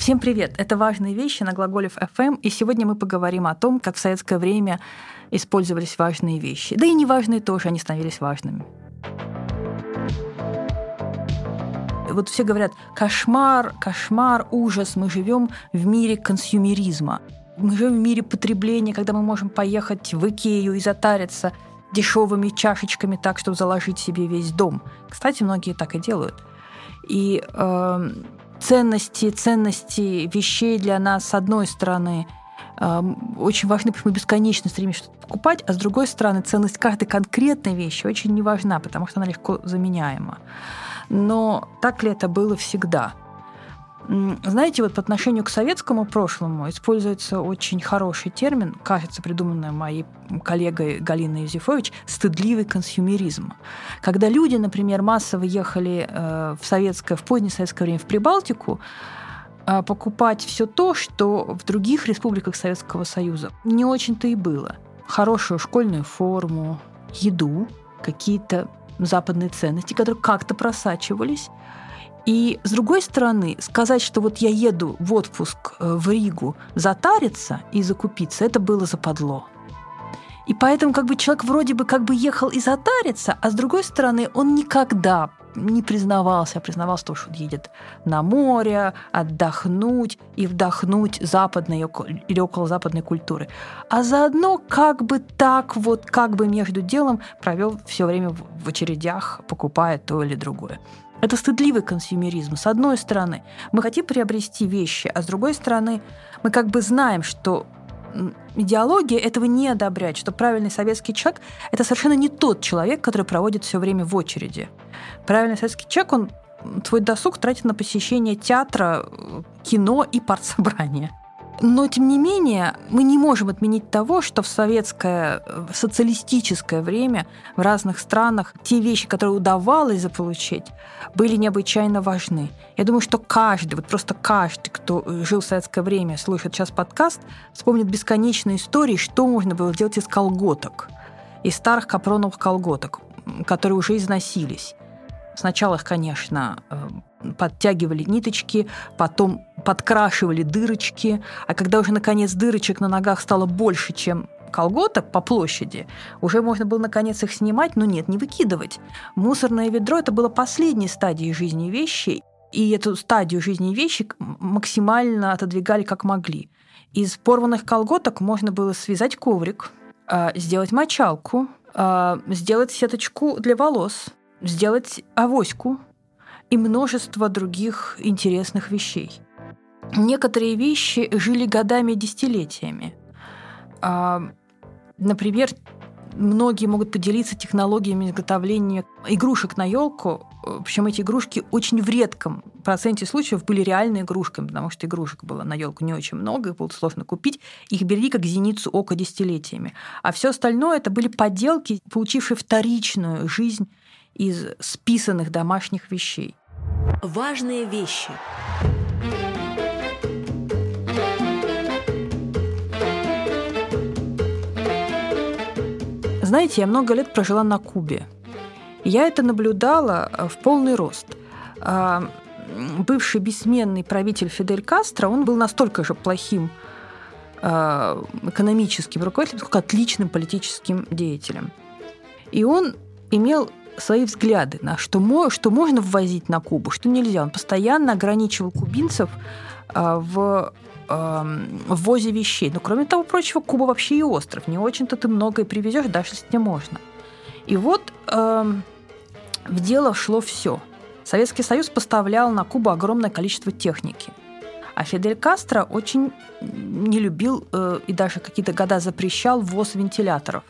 Всем привет! Это «Важные вещи» на Глаголев FM, и сегодня мы поговорим о том, как в советское время использовались важные вещи. Да и неважные тоже, они становились важными. Вот все говорят, кошмар, кошмар, ужас, мы живем в мире консюмеризма. Мы живем в мире потребления, когда мы можем поехать в Икею и затариться дешевыми чашечками так, чтобы заложить себе весь дом. Кстати, многие так и делают. И э, ценности, ценности вещей для нас, с одной стороны, э, очень важны, потому что мы бесконечно стремимся что-то покупать, а с другой стороны, ценность каждой конкретной вещи очень не важна, потому что она легко заменяема. Но так ли это было всегда? Знаете, вот по отношению к советскому прошлому используется очень хороший термин, кажется, придуманный моей коллегой Галиной Юзефович, стыдливый консюмеризм. Когда люди, например, массово ехали э, в советское, в позднее советское время в Прибалтику, э, покупать все то, что в других республиках Советского Союза не очень-то и было. Хорошую школьную форму, еду, какие-то западные ценности, которые как-то просачивались. И с другой стороны, сказать, что вот я еду в отпуск э, в Ригу затариться и закупиться, это было западло. И поэтому как бы человек вроде бы как бы ехал и затариться, а с другой стороны он никогда не признавался, а признавался то, что он едет на море, отдохнуть и вдохнуть западной или около западной культуры. А заодно как бы так вот, как бы между делом провел все время в очередях, покупая то или другое. Это стыдливый консюмеризм. С одной стороны, мы хотим приобрести вещи, а с другой стороны, мы как бы знаем, что идеология этого не одобряет, что правильный советский человек – это совершенно не тот человек, который проводит все время в очереди. Правильный советский человек, он твой досуг тратит на посещение театра, кино и партсобрания. Но, тем не менее, мы не можем отменить того, что в советское, в социалистическое время в разных странах те вещи, которые удавалось заполучить, были необычайно важны. Я думаю, что каждый, вот просто каждый, кто жил в советское время, слушает сейчас подкаст, вспомнит бесконечные истории, что можно было сделать из колготок, из старых капроновых колготок, которые уже износились. Сначала их, конечно, э, подтягивали ниточки, потом подкрашивали дырочки, а когда уже наконец дырочек на ногах стало больше, чем колготок по площади, уже можно было наконец их снимать, но нет, не выкидывать. Мусорное ведро – это было последней стадией жизни вещи, и эту стадию жизни вещи максимально отодвигали как могли. Из порванных колготок можно было связать коврик, а, сделать мочалку, а, сделать сеточку для волос, сделать авоську – и множество других интересных вещей. Некоторые вещи жили годами десятилетиями. А, например, многие могут поделиться технологиями изготовления игрушек на елку. Причем эти игрушки очень в редком проценте случаев были реальными игрушками, потому что игрушек было на елку не очень много, их было сложно купить. Их берегли как зеницу ока десятилетиями. А все остальное это были поделки, получившие вторичную жизнь из списанных домашних вещей. Важные вещи. Знаете, я много лет прожила на Кубе. Я это наблюдала э, в полный рост. А, бывший бессменный правитель Фидель Кастро, он был настолько же плохим э, экономическим руководителем, сколько отличным политическим деятелем. И он имел свои взгляды на что, что можно ввозить на Кубу, что нельзя. Он постоянно ограничивал кубинцев а, в ввозе вещей. Но, кроме того прочего, Куба вообще и остров. Не очень-то ты многое привезешь, даже если тебе можно. И вот эм, в дело шло все. Советский Союз поставлял на Кубу огромное количество техники. А Фидель Кастро очень не любил э, и даже какие-то года запрещал ввоз вентиляторов.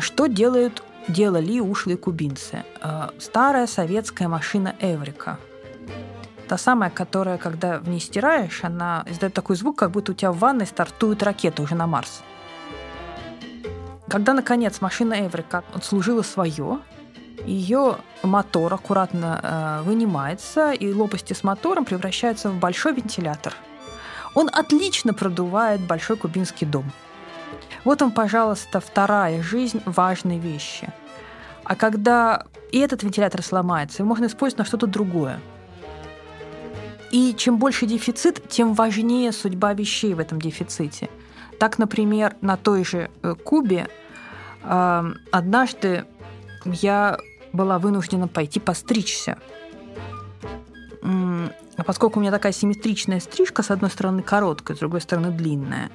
Что делают делали ушлые кубинцы. Э, старая советская машина Эврика. Та самая, которая, когда в ней стираешь, она издает такой звук, как будто у тебя в ванной стартует ракета уже на Марс. Когда, наконец, машина Эврика отслужила свое, ее мотор аккуратно э, вынимается, и лопасти с мотором превращаются в большой вентилятор. Он отлично продувает большой кубинский дом – вот вам, пожалуйста, вторая жизнь важной вещи. А когда и этот вентилятор сломается, его можно использовать на что-то другое. И чем больше дефицит, тем важнее судьба вещей в этом дефиците. Так, например, на той же э, Кубе э, однажды я была вынуждена пойти постричься. А поскольку у меня такая симметричная стрижка, с одной стороны короткая, с другой стороны длинная,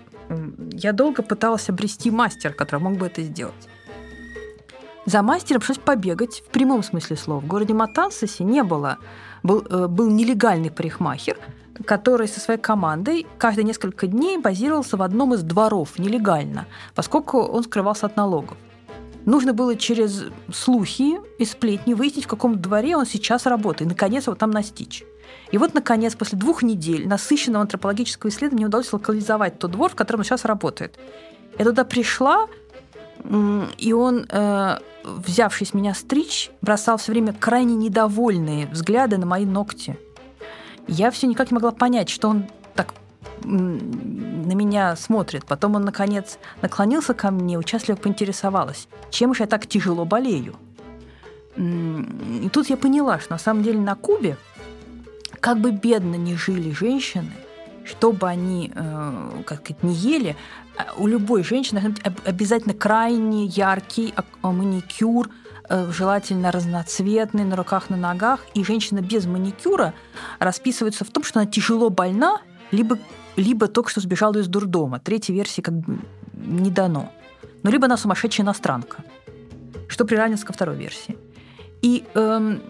я долго пыталась обрести мастера, который мог бы это сделать. За мастером пришлось побегать в прямом смысле слова. В городе Матансосе не было. Был, э, был нелегальный парикмахер, который со своей командой каждые несколько дней базировался в одном из дворов нелегально, поскольку он скрывался от налогов. Нужно было через слухи и сплетни выяснить, в каком дворе он сейчас работает, и, наконец, его там настичь. И вот, наконец, после двух недель насыщенного антропологического исследования удалось локализовать тот двор, в котором он сейчас работает. Я туда пришла, и он, э, взявшись меня стричь, бросал все время крайне недовольные взгляды на мои ногти. Я все никак не могла понять, что он так на меня смотрит. Потом он, наконец, наклонился ко мне, участливо поинтересовалась, чем же я так тяжело болею. И тут я поняла, что на самом деле на Кубе, как бы бедно ни жили женщины, что бы они э, как сказать, не ели, а у любой женщины обязательно крайне яркий маникюр, э, желательно разноцветный, на руках, на ногах. И женщина без маникюра расписывается в том, что она тяжело больна, либо либо только что сбежала из дурдома. Третьей версии как бы не дано. Но либо она сумасшедшая иностранка, что приравнивается ко второй версии. И, эм,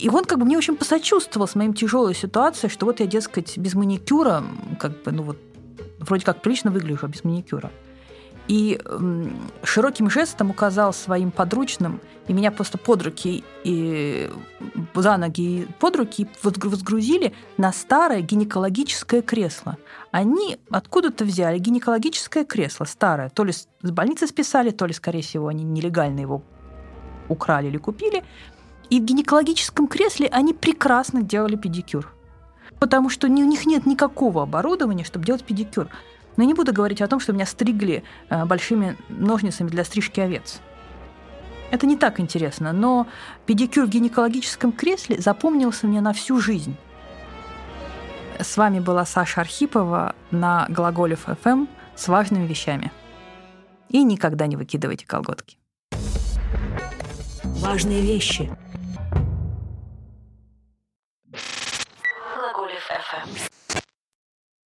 и он как бы мне очень посочувствовал с моим тяжелой ситуацией, что вот я, дескать, без маникюра, как бы, ну вот, вроде как прилично выгляжу, а без маникюра. И э, широким жестом указал своим подручным, и меня просто под руки и за ноги и под руки возгрузили на старое гинекологическое кресло. Они откуда-то взяли гинекологическое кресло старое. То ли с больницы списали, то ли, скорее всего, они нелегально его украли или купили. И в гинекологическом кресле они прекрасно делали педикюр. Потому что у них нет никакого оборудования, чтобы делать педикюр. Но я не буду говорить о том, что меня стригли э, большими ножницами для стрижки овец. Это не так интересно, но педикюр в гинекологическом кресле запомнился мне на всю жизнь. С вами была Саша Архипова на Глаголев ФМ с важными вещами. И никогда не выкидывайте колготки. Важные вещи –